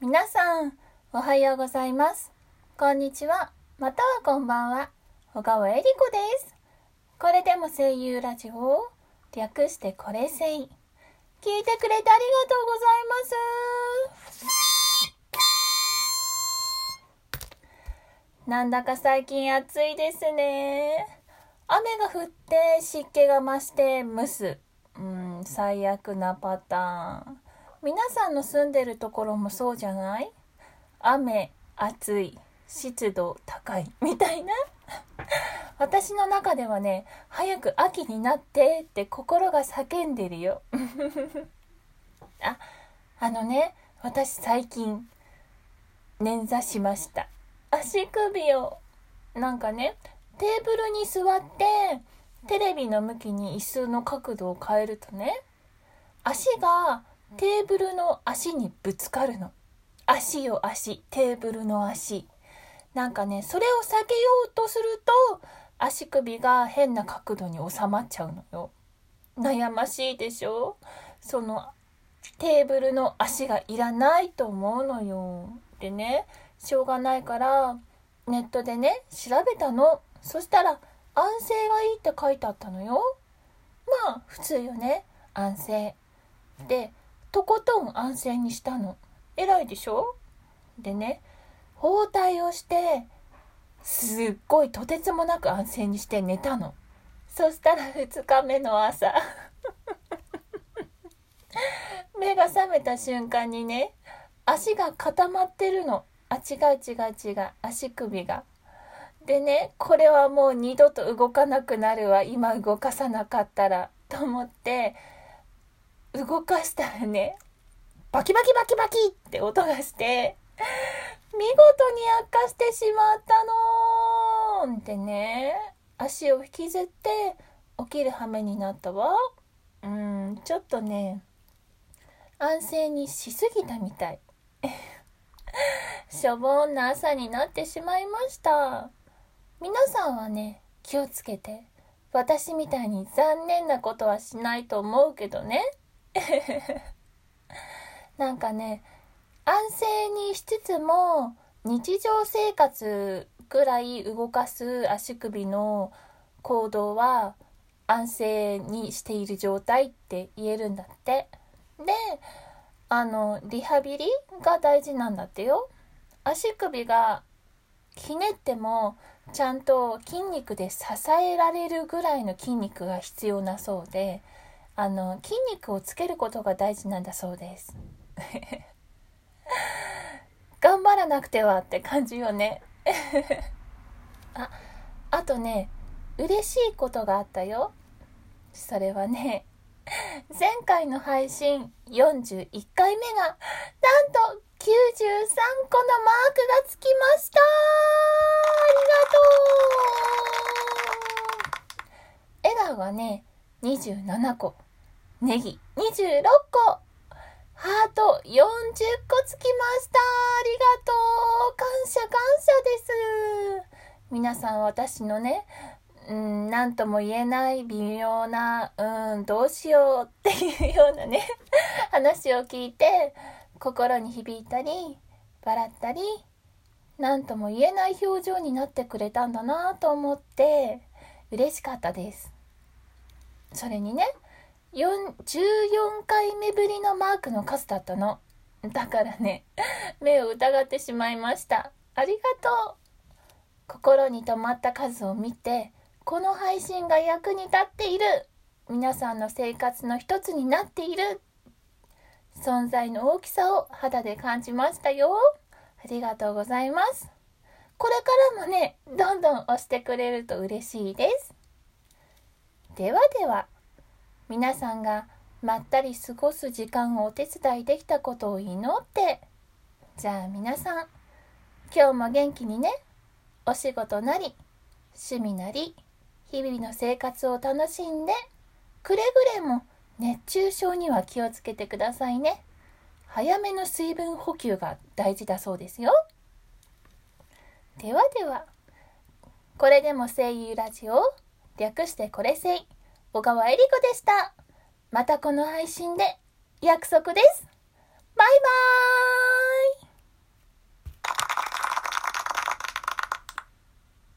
皆さん、おはようございます。こんにちは、またはこんばんは。小川恵里子です。これでも声優ラジオ略してこれせい。聞いてくれてありがとうございます。なんだか最近暑いですね。雨が降って湿気が増して蒸す。うん、最悪なパターン。皆さんの住んでるところもそうじゃない？雨、暑い、湿度高い、みたいな？私の中ではね、早く秋になってって心が叫んでるよ。あ、あのね、私最近、捻挫しました。足首を、なんかね、テーブルに座って、テレビの向きに椅子の角度を変えるとね、足がテーブルの足にぶつかるの。足よ足、テーブルの足。なんかね、それを避けようとすると、足首が変な角度に収まっちゃうのよ。悩ましいでしょ？その、テーブルの足がいらないと思うのよ。でね、しょうがないから、ネットでね、調べたの。そしたら、安静がいいって書いてあったのよ。まあ、普通よね。安静。で、とことん安静にしたの。偉いでしょ？でね、包帯をして、すっごいとてつもなく安静にして寝たの。そしたら2日目の朝、目が覚めた瞬間にね、足が固まってるの。あ、違う違う違う。足首が。でね、これはもう二度と動かなくなるわ。今動かさなかったら。と思って、動かしたらね、バキバキバキバキって音がして、見事に悪化してしまったのってね、足を引きずって起きる羽目になったわ。うん、ちょっとね、安静にしすぎたみたい。しょぼんな朝になってしまいました。皆さんはね、気をつけて。私みたいに残念なことはしないと思うけどね。なんかね、安静にしつつも日常生活くらい動かす足首の行動は安静にしている状態って言えるんだって。で、あの、リハビリが大事なんだってよ。足首がひねってもちゃんと筋肉で支えられるぐらいの筋肉が必要なそうで、あの、筋肉をつけることが大事なんだそうです。頑張らなくてはって感じよね。あ、あとね、嬉しいことがあったよ。それはね、前回の配信41回目が、なんと93個のマークがつきましたありがとう笑顔がね、27個。ネギ。26個。ハート。40個つきました。ありがとう。感謝感謝です。皆さん私のね、うん、なとも言えない微妙な、うん、どうしようっていうようなね、話を聞いて、心に響いたり、笑ったり、なんとも言えない表情になってくれたんだなと思って、嬉しかったです。それにね、14回目ぶりのマークの数だったの。だからね、目を疑ってしまいました。ありがとう。心に留まった数を見て、この配信が役に立っている。皆さんの生活の一つになっている。存在の大きさを肌で感じましたよ。ありがとうございます。これからもね、どんどん押してくれると嬉しいです。ではでは、皆さんがまったり過ごす時間をお手伝いできたことを祈って、じゃあ皆さん、今日も元気にね、お仕事なり、趣味なり、日々の生活を楽しんで、くれぐれも熱中症には気をつけてくださいね。早めの水分補給が大事だそうですよ。ではでは、これでも声優ラジオ、略してこれせい、小川恵理子でした。またこの配信で約束です。バイバーイ